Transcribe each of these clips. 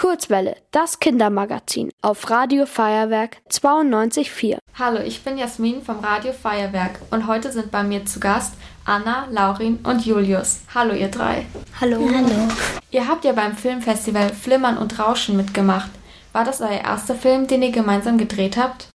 Kurzwelle, das Kindermagazin auf Radio Feuerwerk 92.4. Hallo, ich bin Jasmin vom Radio Feuerwerk und heute sind bei mir zu Gast Anna, Laurin und Julius. Hallo ihr drei. Hallo. Hallo. Ihr habt ja beim Filmfestival Flimmern und Rauschen mitgemacht. War das euer erster Film, den ihr gemeinsam gedreht habt?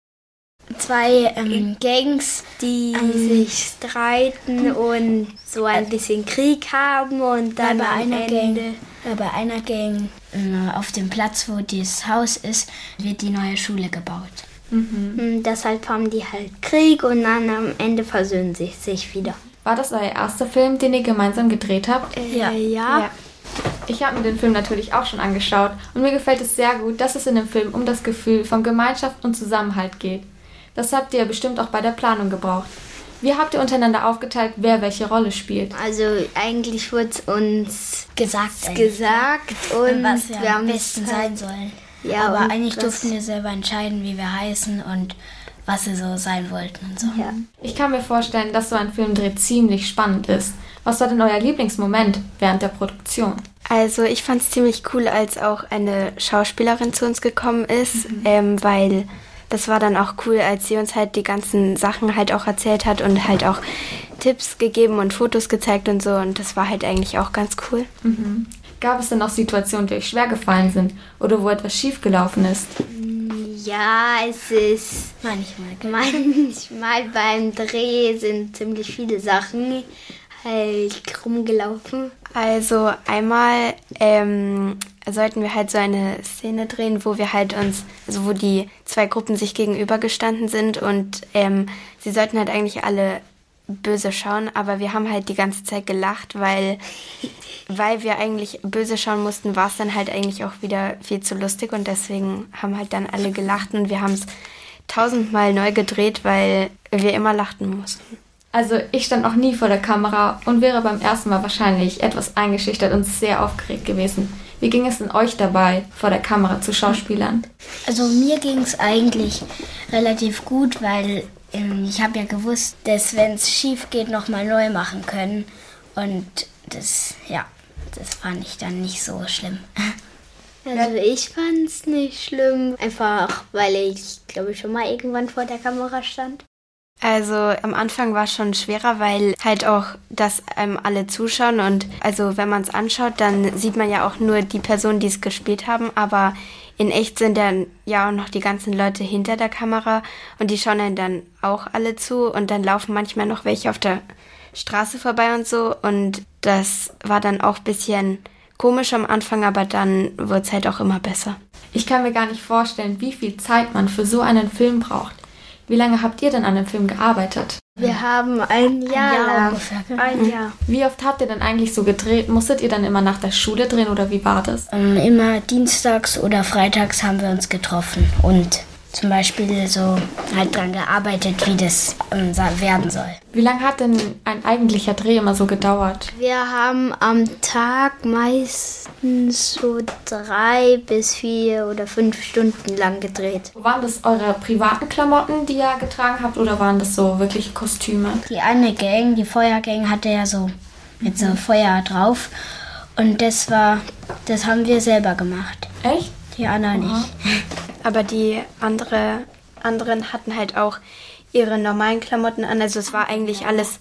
Zwei ähm, Gangs, die ähm, sich streiten und so ein bisschen Krieg haben und dann bei am einer Ende Gang, bei einer Gang äh, auf dem Platz, wo dieses Haus ist, wird die neue Schule gebaut. Mhm. Deshalb haben die halt Krieg und dann am Ende versöhnen sie sich wieder. War das euer erster Film, den ihr gemeinsam gedreht habt? Äh, ja. ja. ja. Ich habe mir den Film natürlich auch schon angeschaut und mir gefällt es sehr gut, dass es in dem Film um das Gefühl von Gemeinschaft und Zusammenhalt geht. Das habt ihr bestimmt auch bei der Planung gebraucht. Wie habt ihr untereinander aufgeteilt, wer welche Rolle spielt? Also eigentlich wurde es uns gesagt, gesagt und was wir, wir am besten sein sollen. Ja, aber eigentlich durften wir selber entscheiden, wie wir heißen und was wir so sein wollten und so. Ja. Ich kann mir vorstellen, dass so ein Filmdreh ziemlich spannend ist. Was war denn euer Lieblingsmoment während der Produktion? Also ich fand es ziemlich cool, als auch eine Schauspielerin zu uns gekommen ist, mhm. ähm, weil das war dann auch cool, als sie uns halt die ganzen Sachen halt auch erzählt hat und halt auch Tipps gegeben und Fotos gezeigt und so. Und das war halt eigentlich auch ganz cool. Mhm. Gab es denn auch Situationen, die euch schwer gefallen sind oder wo etwas schiefgelaufen ist? Ja, es ist manchmal, manchmal beim Dreh sind ziemlich viele Sachen halt rumgelaufen. Also einmal ähm, sollten wir halt so eine Szene drehen, wo wir halt uns, also wo die zwei Gruppen sich gegenübergestanden sind und ähm, sie sollten halt eigentlich alle böse schauen, aber wir haben halt die ganze Zeit gelacht, weil, weil wir eigentlich böse schauen mussten, war es dann halt eigentlich auch wieder viel zu lustig und deswegen haben halt dann alle gelacht und wir haben es tausendmal neu gedreht, weil wir immer lachten mussten. Also ich stand noch nie vor der Kamera und wäre beim ersten Mal wahrscheinlich etwas eingeschüchtert und sehr aufgeregt gewesen. Wie ging es denn euch dabei, vor der Kamera zu Schauspielern? Also mir ging es eigentlich relativ gut, weil ähm, ich habe ja gewusst, dass wenn es schief geht, nochmal neu machen können. Und das, ja, das fand ich dann nicht so schlimm. Also ich fand es nicht schlimm, einfach weil ich, glaube ich, schon mal irgendwann vor der Kamera stand. Also am Anfang war es schon schwerer, weil halt auch, dass einem alle zuschauen und also wenn man es anschaut, dann sieht man ja auch nur die Personen, die es gespielt haben, aber in echt sind dann ja auch noch die ganzen Leute hinter der Kamera und die schauen dann, dann auch alle zu und dann laufen manchmal noch welche auf der Straße vorbei und so und das war dann auch ein bisschen komisch am Anfang, aber dann wurde es halt auch immer besser. Ich kann mir gar nicht vorstellen, wie viel Zeit man für so einen Film braucht. Wie lange habt ihr denn an dem Film gearbeitet? Wir haben ein Jahr, ein Jahr lang. Ungefähr. Ein Jahr. Wie oft habt ihr denn eigentlich so gedreht? Musstet ihr dann immer nach der Schule drehen oder wie war das? Ähm, immer dienstags oder freitags haben wir uns getroffen und zum Beispiel so halt dran gearbeitet, wie das ähm, werden soll. Wie lange hat denn ein eigentlicher Dreh immer so gedauert? Wir haben am Tag meistens so drei bis vier oder fünf Stunden lang gedreht. Waren das eure privaten Klamotten, die ihr getragen habt, oder waren das so wirklich Kostüme? Die eine Gang, die Feuergang, hatte ja so mit so Feuer drauf. Und das war, das haben wir selber gemacht. Echt? Die Anna nicht. Aber die andere, anderen hatten halt auch ihre normalen Klamotten an. Also es war eigentlich alles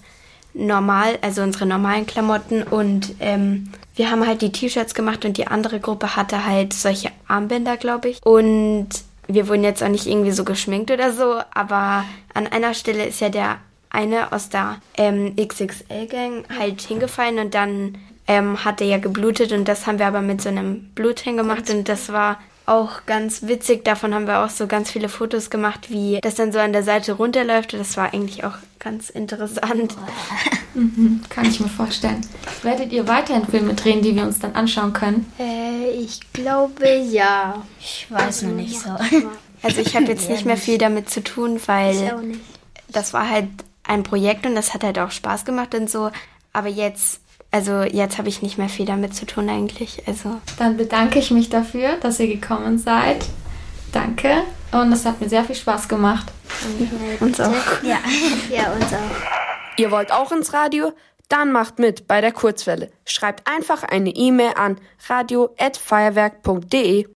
normal, also unsere normalen Klamotten. Und ähm, wir haben halt die T-Shirts gemacht und die andere Gruppe hatte halt solche Armbänder, glaube ich. Und wir wurden jetzt auch nicht irgendwie so geschminkt oder so, aber an einer Stelle ist ja der eine aus der ähm, XXL-Gang halt hingefallen und dann ähm, hat er ja geblutet und das haben wir aber mit so einem Bluthang gemacht und das war auch ganz witzig. Davon haben wir auch so ganz viele Fotos gemacht, wie das dann so an der Seite runterläuft. Das war eigentlich auch ganz interessant. mhm, kann ich mir vorstellen. Werdet ihr weiterhin Filme drehen, die wir uns dann anschauen können? Äh, ich glaube ja. Ich weiß noch nicht so. Also ich habe jetzt nicht mehr viel damit zu tun, weil das war halt ein Projekt und das hat halt auch Spaß gemacht und so. Aber jetzt also jetzt habe ich nicht mehr viel damit zu tun eigentlich. Also dann bedanke ich mich dafür, dass ihr gekommen seid. Danke und es hat mir sehr viel Spaß gemacht. uns auch. Ja, ja, uns auch. Ihr wollt auch ins Radio? Dann macht mit bei der Kurzwelle. Schreibt einfach eine E-Mail an radio@feuerwerk.de.